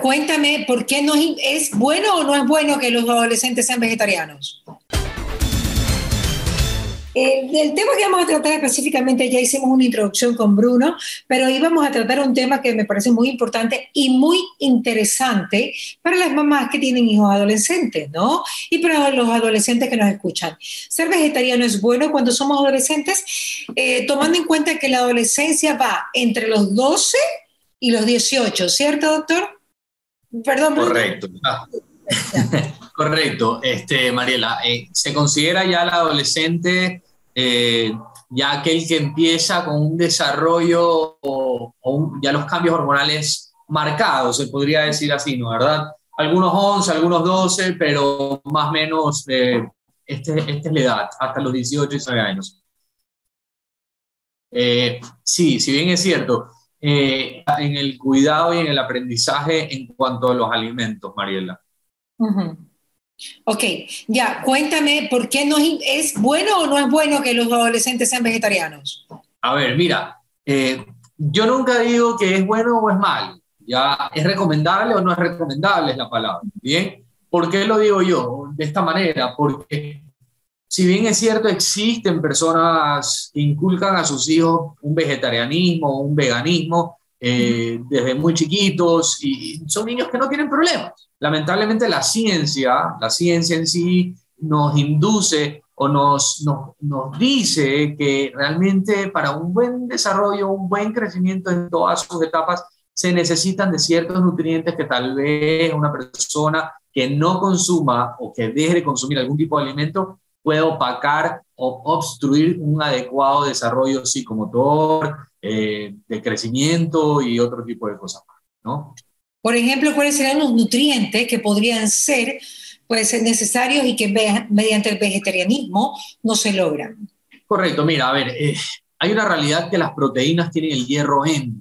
Cuéntame, ¿por qué no es, es bueno o no es bueno que los adolescentes sean vegetarianos? Eh, del tema que vamos a tratar específicamente, ya hicimos una introducción con Bruno, pero íbamos a tratar un tema que me parece muy importante y muy interesante para las mamás que tienen hijos adolescentes, ¿no? Y para los adolescentes que nos escuchan. Ser vegetariano es bueno cuando somos adolescentes, eh, tomando en cuenta que la adolescencia va entre los 12 y los 18, ¿cierto, doctor? Perdón. Correcto. Correcto, este, Mariela. Eh, se considera ya el adolescente eh, ya aquel que empieza con un desarrollo o, ya los cambios hormonales marcados, se podría decir así, ¿no? ¿Verdad? Algunos 11, algunos 12, pero más o menos eh, este, esta es la edad, hasta los 18 y 19 años. sí, si bien es cierto, eh, en el cuidado y en el aprendizaje en cuanto a los alimentos, Mariela. Ok, ya, cuéntame, ¿por qué no es bueno o no es bueno que los adolescentes sean vegetarianos? A ver, mira, eh, yo nunca digo que es bueno o es malo, ya, es recomendable o no es recomendable es la palabra, ¿bien? ¿Por qué lo digo yo de esta manera? Porque si bien es cierto, existen personas que inculcan a sus hijos un vegetarianismo, un veganismo eh, desde muy chiquitos y son niños que no tienen problemas. Lamentablemente la ciencia, la ciencia en sí nos induce o nos, nos, nos dice que realmente para un buen desarrollo, un buen crecimiento en todas sus etapas, se necesitan de ciertos nutrientes que tal vez una persona que no consuma o que deje de consumir algún tipo de alimento puede opacar o obstruir un adecuado desarrollo psicomotor, eh, de crecimiento y otro tipo de cosas ¿no? Por ejemplo, ¿cuáles serían los nutrientes que podrían ser, pues, necesarios y que mediante el vegetarianismo no se logran? Correcto, mira, a ver, eh, hay una realidad que las proteínas tienen el hierro M.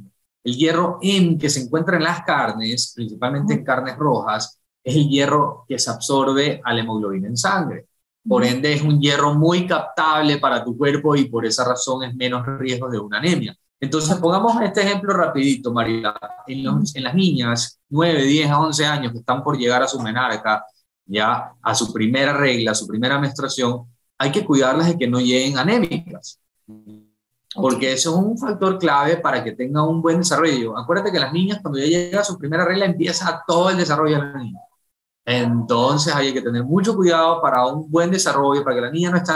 El hierro M que se encuentra en las carnes, principalmente en carnes rojas, es el hierro que se absorbe a la hemoglobina en sangre. Por ende, es un hierro muy captable para tu cuerpo y por esa razón es menos riesgo de una anemia. Entonces, pongamos este ejemplo rapidito, María. En, en, las niñas, 9, 10 a 11 años que están por llegar a su menarca, ya a su primera regla, a su primera menstruación, hay que cuidarlas de que no lleguen anémicas. Porque eso es un factor clave para que tengan un buen desarrollo. Acuérdate que las niñas, cuando ya llega a su primera regla, empieza todo el desarrollo de la niña. Entonces hay que tener mucho cuidado para un buen desarrollo, para que la niña no esté,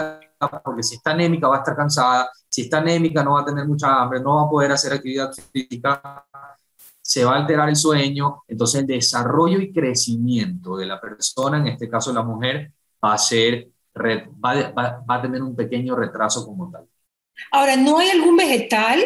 porque si está anémica va a estar cansada, si está anémica no va a tener mucha hambre, no va a poder hacer actividad física, se va a alterar el sueño, entonces el desarrollo y crecimiento de la persona, en este caso la mujer, va a ser, va, va a tener un pequeño retraso como tal. Ahora, ¿no hay algún vegetal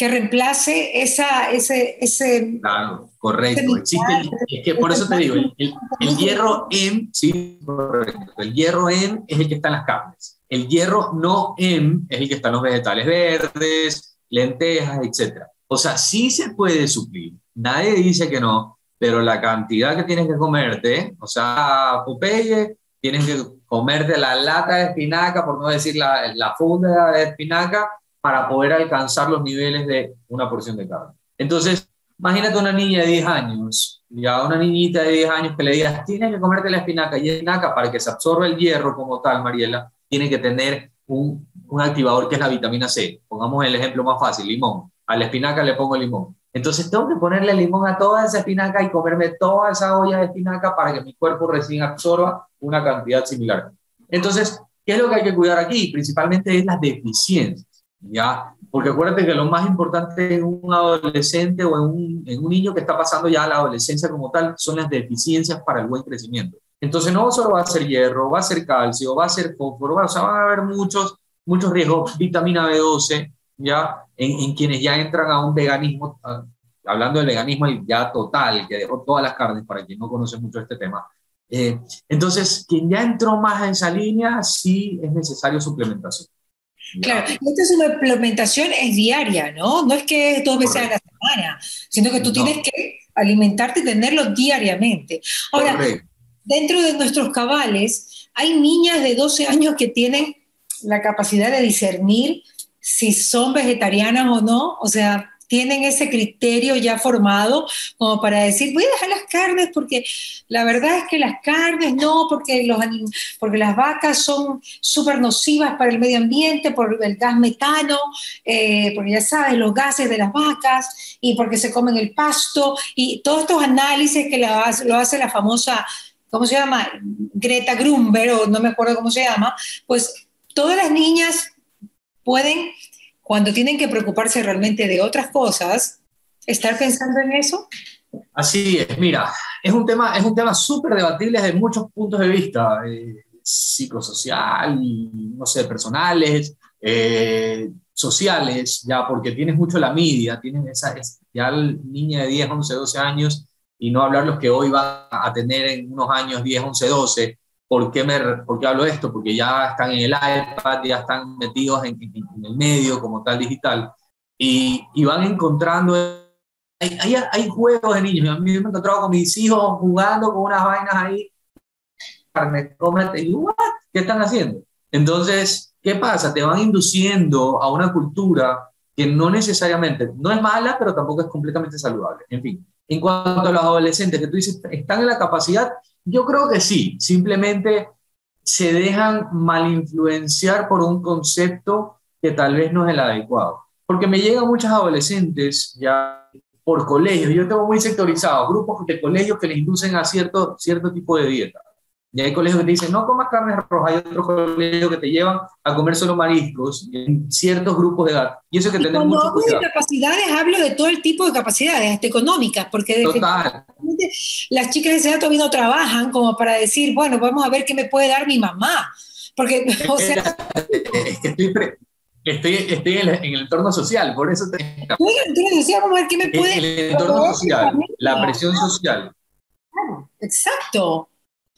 que reemplace esa, ese, ese... Claro, correcto. Existe, es que por eso te digo, el, hierro M, sí, correcto, el hierro M es el que está en las carnes. El hierro no M es el que está en los vegetales verdes, lentejas, etc. O sea, sí se puede suplir. Nadie dice que no, pero la cantidad que tienes que comerte, o sea, Popeye, tienes que comerte la lata de espinaca, por no decir la, la funda de espinaca, para poder alcanzar los niveles de una porción de carne. Entonces, imagínate una niña de 10 años, ya una niñita de 10 años que le digas, tienes que comerte la espinaca, y espinaca para que se absorba el hierro como tal, Mariela, tiene que tener un, un activador que es la vitamina C. Pongamos el ejemplo más fácil, limón. A la espinaca le pongo limón. Entonces tengo que ponerle limón a toda esa espinaca y comerme toda esa olla de espinaca para que mi cuerpo recién absorba una cantidad similar. Entonces, ¿qué es lo que hay que cuidar aquí? Principalmente es las deficiencias. ¿Ya? Porque acuérdate que lo más importante en un adolescente o en un, en un niño que está pasando ya a la adolescencia como tal son las deficiencias para el buen crecimiento. Entonces no solo va a ser hierro, va a ser calcio, va a ser fósforo, o sea, van a haber muchos, muchos riesgos, vitamina B12, ya, en, en quienes ya entran a un veganismo, hablando del veganismo ya total, que dejó todas las carnes, para quien no conoce mucho este tema. Eh, entonces, quien ya entró más en esa línea, sí es necesario suplementación. Claro, esta es una implementación es diaria, ¿no? No es que dos veces a la semana, sino que tú tienes que alimentarte y tenerlo diariamente. Ahora, dentro de nuestros cabales, hay niñas de 12 años que tienen la capacidad de discernir si son vegetarianas o no. O sea, tienen ese criterio ya formado como para decir, voy a dejar las carnes porque la verdad es que las carnes no, porque, los, porque las vacas son súper nocivas para el medio ambiente, por el gas metano, eh, porque ya sabes, los gases de las vacas y porque se comen el pasto y todos estos análisis que lo hace la famosa, ¿cómo se llama? Greta Grunberg, o no me acuerdo cómo se llama, pues todas las niñas pueden cuando tienen que preocuparse realmente de otras cosas, estar pensando en eso? Así es, mira, es un tema, es un tema súper debatible desde muchos puntos de vista, eh, psicosocial, no sé, personales, eh, sociales, ya, porque tienes mucho la media, tienes esa, ya niña de 10, 11, 12 años, y no hablar los que hoy va a tener en unos años 10, 11, 12, ¿Por qué, me, ¿Por qué hablo esto? Porque ya están en el iPad, ya están metidos en, el medio como tal digital y, y van encontrando... Hay, hay, hay, juegos de niños. A mí me he encontrado con mis hijos jugando con unas vainas ahí. ¿Qué están haciendo? Entonces, ¿qué pasa? Te van induciendo a una cultura que no necesariamente, no es mala, pero tampoco es completamente saludable. En fin, en cuanto a los adolescentes que tú dices, están en la capacidad, yo creo que sí, simplemente se dejan mal influenciar por un concepto que tal vez no es el adecuado. Porque me llegan muchas adolescentes ya por colegios, yo tengo muy sectorizados, grupos de colegios que les inducen a cierto, cierto tipo de dieta. Y hay colegios que te dicen, no comas carne roja. Hay otros colegios que te llevan a comer solo mariscos en ciertos grupos de edad. Y eso que tener mucho hablo de capacidades, hablo de todo el tipo de capacidades, hasta económicas, porque las chicas de esa edad todavía no trabajan como para decir, bueno, vamos a ver qué me puede dar mi mamá. Porque, o sea... Es que estoy, estoy, en, el, entorno social, por eso te... Estoy en el entorno social, vamos a ver qué me puede... En el entorno social, la presión social. Exacto.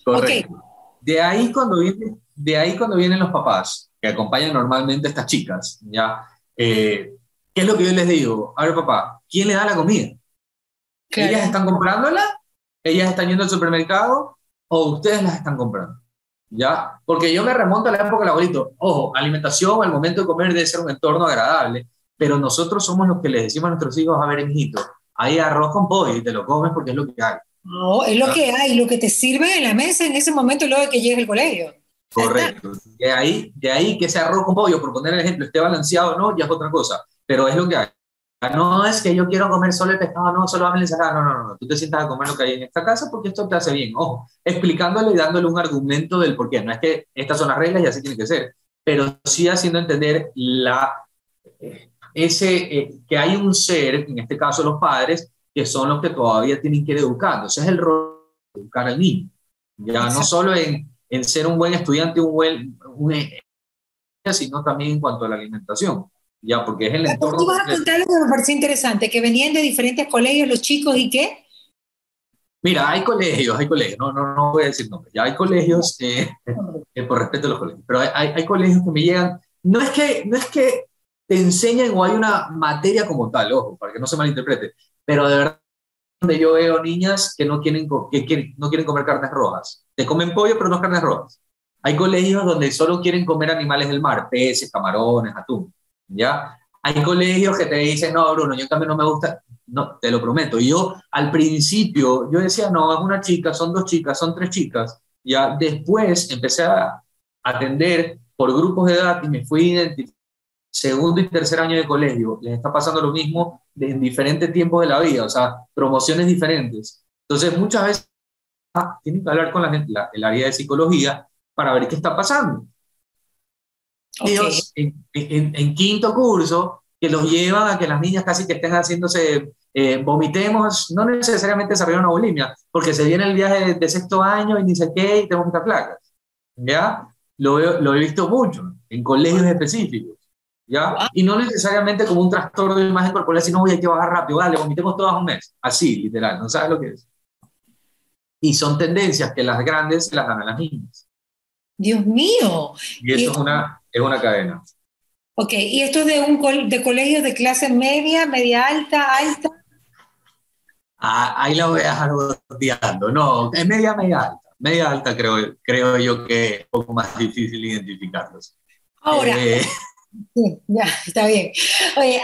Correcto. De, ahí cuando viene, de ahí cuando vienen los papás, que acompañan normalmente a estas chicas, ¿ya? Eh, ¿Qué es lo que yo les digo? A ver, papá, ¿quién le da la comida? ¿Ellas están comprándola? ¿Ellas están yendo al supermercado? ¿O ustedes las están comprando? ¿Ya? Porque yo me remonto a la época del abuelito. Ojo, alimentación, el momento de comer debe ser un entorno agradable, pero nosotros somos los que les decimos a nuestros hijos, a ver, hijito, hay arroz con pollo y te lo comes porque es lo que hay. No, es lo que hay, lo que te sirve en la mesa en ese momento luego de que llegue el colegio. Correcto. De ahí, de ahí que ese arroz con pollo, por poner el ejemplo, esté balanceado no, ya es otra cosa. Pero es lo que hay. No es que yo quiero comer solo el pescado, no, solo la ensalada. No, no, no, Tú te sientas a comer lo que hay en esta casa porque esto te hace bien. Ojo, explicándole y dándole un argumento del por qué. No es que estas son las reglas y así tiene que ser. Pero sí haciendo entender la, eh, ese, eh, que hay un ser, en este caso los padres, que son los que todavía tienen que ir educando. Ese es el rol de educar al niño. Ya no solo en, en, ser un buen estudiante, un buen, un, sino también en cuanto a la alimentación. Ya, porque es el entorno. Tú vas a contar algo que me pareció interesante, que venían de diferentes colegios los chicos y qué. Mira, hay colegios, hay colegios, no, no, no voy a decir nombres, ya hay colegios, eh, eh, por respeto a los colegios, pero hay, hay, colegios que me llegan, no es que, no es que te enseñen o hay una materia como tal, ojo, para que no se malinterprete, pero de verdad donde yo veo niñas que no quieren, que quieren, no quieren comer carnes rojas. Te comen pollo, pero no carnes rojas. Hay colegios donde solo quieren comer animales del mar, peces, camarones, atún. ¿ya? Hay colegios que te dicen, no, Bruno, yo también no me gusta. No, te lo prometo. Y yo al principio, yo decía, no, es una chica, son dos chicas, son tres chicas. Ya después empecé a atender por grupos de edad y me fui identificando segundo y tercer año de colegio, les está pasando lo mismo en diferentes tiempos de la vida, o sea, promociones diferentes. Entonces, muchas veces ah, tienen que hablar con la gente, el área de psicología, para ver qué está pasando. Ellos, en, quinto curso, que los llevan a que las niñas casi que estén haciéndose, eh, vomitemos, no necesariamente desarrollar una bulimia, porque se viene el viaje de, sexto año y sé qué, y tenemos que estar flacas. ¿Ya? Lo, lo he visto mucho, en colegios específicos. ¿Ya? Ah. Y no necesariamente como un trastorno de imagen corporal, sino voy a que bajar rápido, dale, vomitemos todas un mes. Así, literal, ¿no sabes lo que es? Y son tendencias que las grandes las dan a las niñas. Dios mío. Y eso es, una, es una cadena. Ok, ¿y esto es de, un de colegios de clase media, media alta, alta? Ah, ahí la voy a dejar odiando. No, es media, media alta. Media alta creo, creo yo que es un poco más difícil identificarlos. Ahora, eh, Sí, ya, está bien.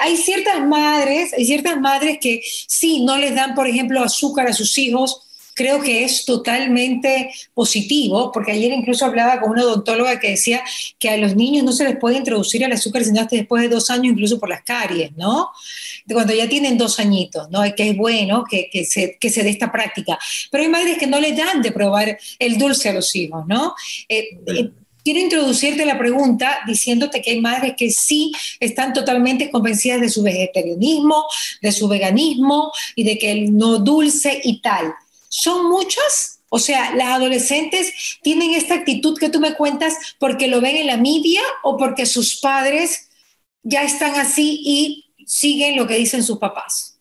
Hay ciertas madres, hay ciertas madres que sí, no les dan, por ejemplo, azúcar a sus hijos. Creo que es totalmente positivo, porque ayer incluso hablaba con una odontóloga que decía que a los niños no se les puede introducir el azúcar sino hasta después de dos años, incluso por las caries, ¿no? Cuando ya tienen dos añitos, ¿no? Que es bueno que, que, se, que se dé esta práctica. Pero hay madres que no le dan de probar el dulce a los hijos, ¿no? Eh, eh, quiero introducirte la pregunta diciéndote que hay madres que sí están totalmente convencidas de su vegetarianismo, de su veganismo y de que el no dulce y tal. ¿Son muchas? O sea, las adolescentes tienen esta actitud que tú me cuentas porque lo ven en la media o porque sus padres ya están así y siguen lo que dicen sus papás.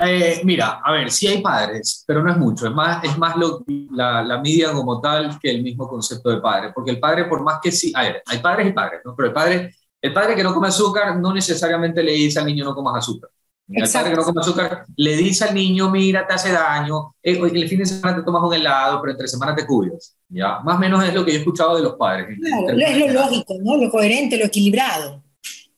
Eh, mira, a ver, sí hay padres, pero no es mucho, es más, es más lo, la, la media como tal que el mismo concepto de padre, porque el padre por más que sí, a ver, hay padres y padres, ¿no? pero el padre, el padre que no come azúcar no necesariamente le dice al niño no comas azúcar. El padre que no come azúcar le dice al niño, mira, te hace daño, eh, el fin de semana te tomas un helado, pero entre semana te cuidas. ¿ya? Más o menos es lo que yo he escuchado de los padres. Claro, es lo lógico, ¿no? lo coherente, lo equilibrado.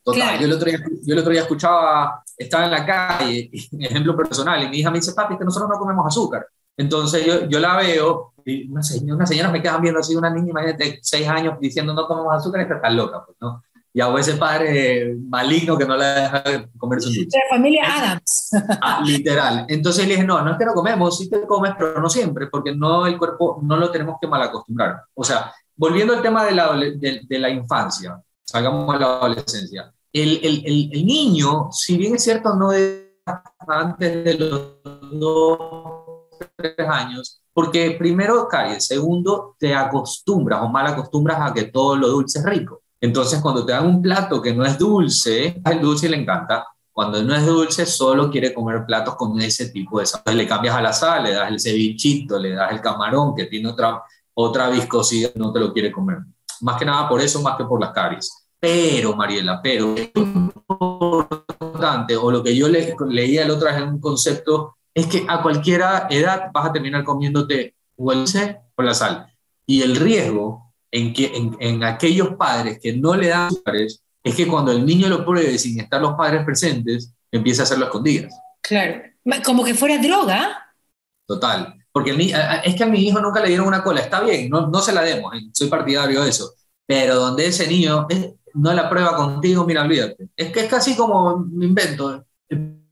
Total, yo, el otro día, yo el otro día escuchaba, estaba en la calle, ejemplo personal, y mi hija me dice, papi, que nosotros no comemos azúcar. Entonces yo, yo la veo, y una señora, una señora me quedan viendo así, una niña de seis años diciendo no comemos azúcar, está tan loca, pues, ¿no? Y a ese padre maligno que no la deja comer su dulce. De la familia Adams. Ah, literal. Entonces le dije, no, no es que no comemos, sí te comes, pero no siempre, porque no el cuerpo no lo tenemos que mal acostumbrar. O sea, volviendo al tema de la, de, de la infancia, salgamos a la adolescencia el, el, el, niño, si bien es cierto, no es antes de los dos, tres años, porque primero caries, segundo te acostumbras o mal acostumbras a que todo lo dulce es rico. Entonces, cuando te dan un plato que no es dulce, al dulce le encanta. Cuando no es dulce, solo quiere comer platos con ese tipo de sal. Le cambias a la sal, le das el cevichito, le das el camarón que tiene otra, otra viscosidad, no te lo quiere comer. Más que nada por eso, más que por las caries. Pero, Mariela, pero es importante, o lo que yo le, leía el otro día en un concepto, es que a cualquier edad vas a terminar comiéndote o el dulce o la sal. Y el riesgo en, que, en, en aquellos padres que no le dan azúcares es que cuando el niño lo pruebe sin estar los padres presentes, empieza a hacerlo a escondidas. Claro, como que fuera droga. Total, porque el, es que a mi hijo nunca le dieron una cola, está bien, no, no se la demos, eh, soy partidario de eso, pero donde ese niño, no la prueba contigo, mira, olvídate. Es que es casi como me invento. El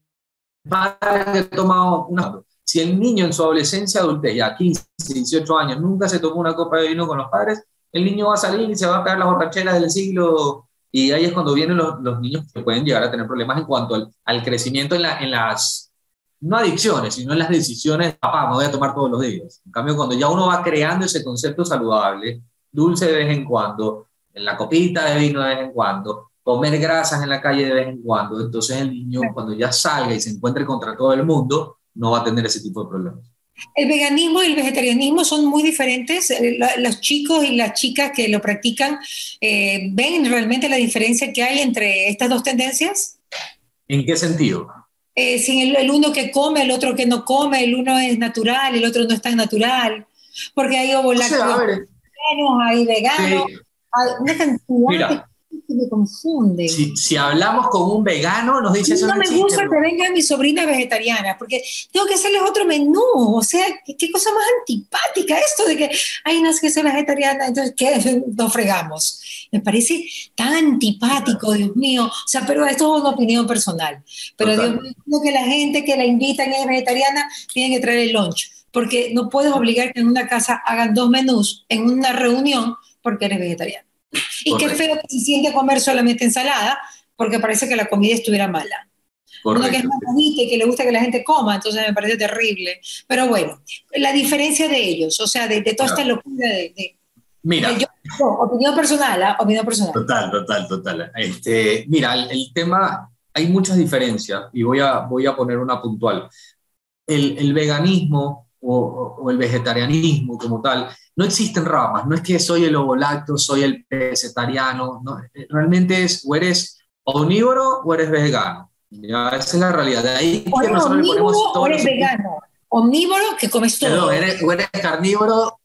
padre toma una. Si el niño en su adolescencia, adultez, ya 15, 18 años, nunca se tomó una copa de vino con los padres, el niño va a salir y se va a pegar las borracheras del siglo. Y ahí es cuando vienen los, niños que pueden llegar a tener problemas en cuanto al, crecimiento en, en, las, no adicciones, sino en las decisiones, papá, me voy a tomar todos los días. En cambio, cuando ya uno va creando ese concepto saludable, dulce de vez en cuando, en la copita de vino de vez en cuando, comer grasas en la calle de vez en cuando, entonces el niño cuando ya salga y se encuentre contra todo el mundo, no va a tener ese tipo de problemas. El veganismo y el vegetarianismo son muy diferentes. Eh, los chicos y las chicas que lo practican, eh, ¿ven realmente la diferencia que hay entre estas dos tendencias? ¿En qué sentido? Eh, si el, el, uno que come, el otro que no come, el uno es natural, el otro no es tan natural, porque hay ovo o hay veganos, sí una cantidad Mira, que me confunde. Si, si, hablamos con un vegano, nos dice eso. No me gusta que vengan mis sobrinas vegetarianas, porque tengo que hacerles otro menú. O sea, qué, qué cosa más antipática esto de que, ay, no es que soy vegetariana, entonces, ¿qué? Nos fregamos. Me parece tan antipático, Dios mío. O sea, pero esto es una opinión personal. Pero Total. Dios mío, que la gente que la invitan es vegetariana, tiene que traer el lunch. Porque no puedes obligar que en una casa hagan dos menús en una reunión porque eres vegetariano. Y Correcto. qué feo que se siente comer solamente ensalada, porque parece que la comida estuviera mala. Correcto. Uno que es más bonito y que le gusta que la gente coma, entonces me parece terrible. Pero bueno, la diferencia de ellos, o sea, de, de toda claro. esta locura de... de Mira. de yo, no, opinión personal, ¿eh? opinión personal. Total, total, total. Este, mira, el, el, tema, hay muchas diferencias y voy a, voy a poner una puntual. El, el veganismo o, o, el vegetarianismo como tal no existen ramas, no es que soy el ovolacto, soy el vegetariano, no, realmente es o eres omnívoro o eres vegano. Ya, esa es la realidad. De ahí o que nosotros le ponemos todo. Eres vegano. Omnívoro, que comes todo. Perdón, eres, o eres carnívoro,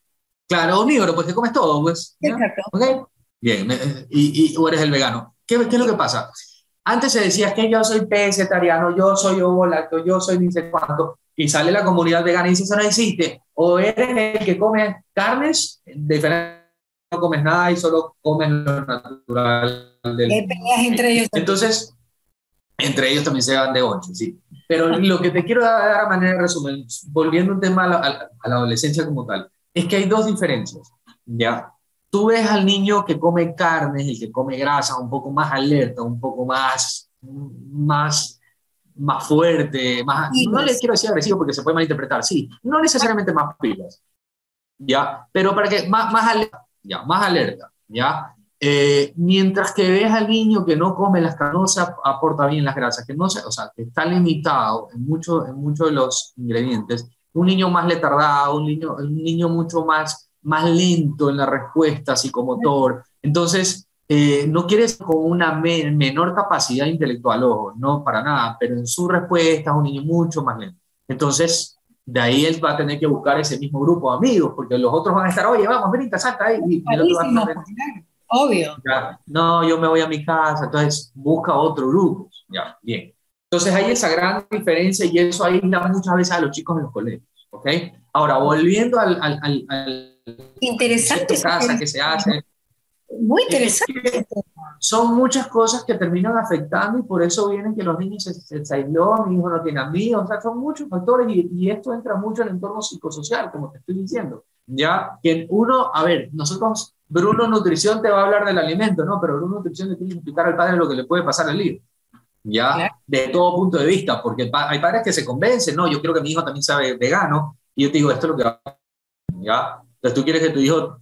claro, omnívoro, pues que comes todo, pues. Exacto. ¿Okay? Bien, y, y, o eres el vegano. ¿qué, ¿qué, es lo que pasa? Antes se decía que yo soy vegetariano, yo soy ovo yo soy ni sé cuánto, y sale la comunidad vegana y dice, eso no existe. O eres el que come carnes, diferente, no comes nada y solo comes lo natural. Del... entre ellos. Entonces, entre ellos también se van de ocho, sí. Pero lo que te quiero dar a manera de resumen, volviendo un tema a la, a la adolescencia como tal, es que hay dos diferencias, ¿ya? Tú ves al niño que come carnes, el que come grasa, un poco más alerta, un poco más, más, más fuerte, más, no le quiero decir agresivo porque se puede malinterpretar, sí, no necesariamente más pilas, ¿ya? Pero para que, más, más alerta, ¿ya? Más alerta, ¿ya? Eh, mientras que ves al niño que no come las carnes, aporta bien las grasas, que no se, o sea, que está limitado en muchos en muchos de los ingredientes, un niño más letardado, un niño, un niño mucho más, más lento en la respuesta psicomotor. Entonces, eh, no quieres con una menor capacidad intelectual, ojo, no para nada, pero en su respuesta es un niño mucho más lento. Entonces, de ahí él va a tener que buscar ese mismo grupo de amigos, porque los otros van a estar, oye, vamos, venita, salta ahí. Y, el otro va a Obvio. no, yo me voy a mi casa, entonces busca otro grupo. Ya, bien. Entonces hay esa gran diferencia y eso aísla muchas veces a los chicos en los colegios. ¿ok? Ahora, volviendo al... al, al, interesante. Casa que se hace. Muy interesante. Son muchas cosas que terminan afectando y por eso vienen que los niños se, se, aisló, mi hijo no tiene amigos, o sea, son muchos factores y, y, esto entra mucho en el entorno psicosocial, como te estoy diciendo. Ya, que uno, a ver, nosotros, Bruno Nutrición te va a hablar del alimento, ¿no? Pero Bruno Nutrición le tiene que explicar al padre lo que le puede pasar al hijo ya de todo punto de vista, porque hay padres que se convencen, no, yo quiero que mi hijo también sabe vegano, y yo te digo, esto es lo que va ¿ya? Entonces tú quieres que tu hijo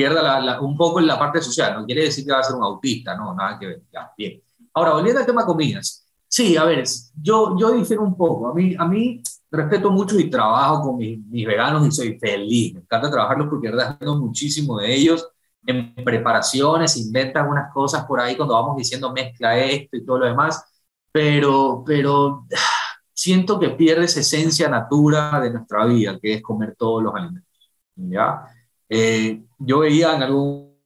pierda un poco en la parte social, no quiere decir que va a ser un autista, no, nada que ver, ya, bien. Ahora, volviendo al tema comidas, sí, a ver, yo, yo difiero un poco, a mí, a mí respeto mucho y trabajo con mis, mis veganos y soy feliz, me encanta trabajarlos porque verdad muchísimo de ellos, en preparaciones, inventan unas cosas por ahí cuando vamos diciendo mezcla esto y todo lo demás, pero, pero siento que pierde esa esencia natura de nuestra vida, que es comer todos los alimentos. ¿ya? Eh, yo veía en algún...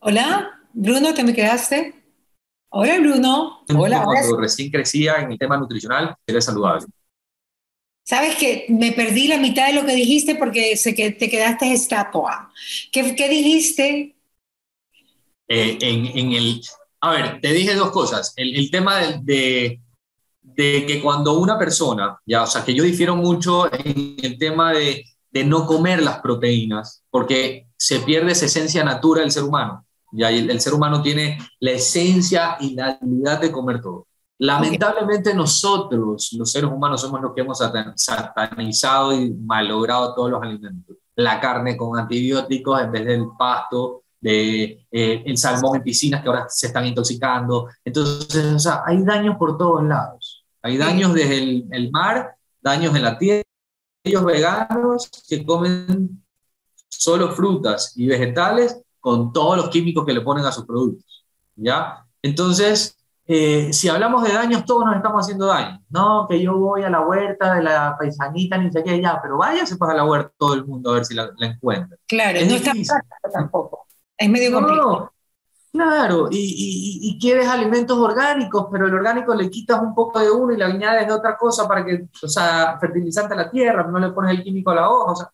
Hola, Bruno, ¿te me quedaste? Hola, Bruno. Hola, Cuando recién crecía en el tema nutricional, era saludable. Sabes que me perdí la mitad de lo que dijiste porque sé que te quedaste estatua. ¿Qué, qué dijiste? Eh, en, en, el, a ver, te dije dos cosas. El, el tema de, de, que cuando una persona, ya, o sea, que yo difiero mucho en el tema de, de no comer las proteínas, porque se pierde esa esencia natura del ser humano. Ya, el, el ser humano tiene la esencia y la habilidad de comer todo. Lamentablemente nosotros, los seres humanos, somos los que hemos satanizado y malogrado todos los alimentos. La carne con antibióticos en vez del pasto, de, eh, el salmón en piscinas que ahora se están intoxicando. Entonces, o sea, hay daños por todos lados. Hay daños desde el, el mar, daños en la tierra. Ellos veganos que comen solo frutas y vegetales con todos los químicos que le ponen a sus productos. ¿Ya? Entonces, eh, si hablamos de daños, todos nos estamos haciendo daño. No, que yo voy a la huerta de la paisanita, ni sé qué, ya, pero váyase pues a la huerta todo el mundo a ver si la, encuentra. Claro, no está tampoco. Es medio complicado. Claro, y, y, quieres alimentos orgánicos, pero el orgánico le quitas un poco de uno y le añades de otra cosa para que, o sea, fertilizante a la tierra, no le pones el químico a la hoja, o sea,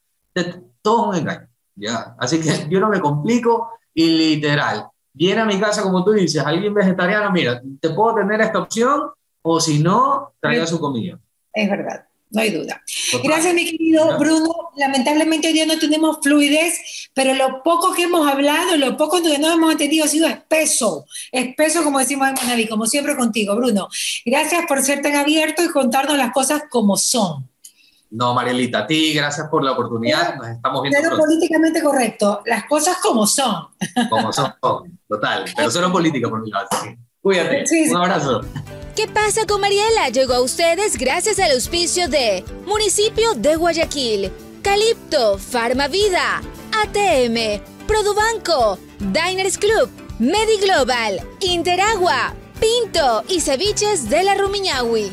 todo es un engaño, ¿ya? Así que yo no me complico y literal, viene a mi casa, como tú dices, alguien vegetariano, mira, te puedo tener esta opción, o si no, traiga su comida. Es verdad, no hay duda. Gracias, mi querido Bruno. Lamentablemente hoy día no tenemos fluidez, pero lo poco que hemos hablado, lo poco que nos hemos entendido ha sido espeso, espeso como decimos en Manaví, como siempre contigo, Bruno. Gracias por ser tan abierto y contarnos las cosas como son. No, Marielita, a ti, gracias por la oportunidad. Nos estamos viendo. Pero políticamente correcto, las cosas como son. Como son, total. Pero solo política por mi lado. Cuídate. Un abrazo. ¿Qué pasa con Mariela? Llegó a ustedes gracias al auspicio de Municipio de Guayaquil, Calipto, Farmavida, ATM, Produbanco, Diners Club, Mediglobal, Interagua, Pinto y Ceviches de la Rumiñahui.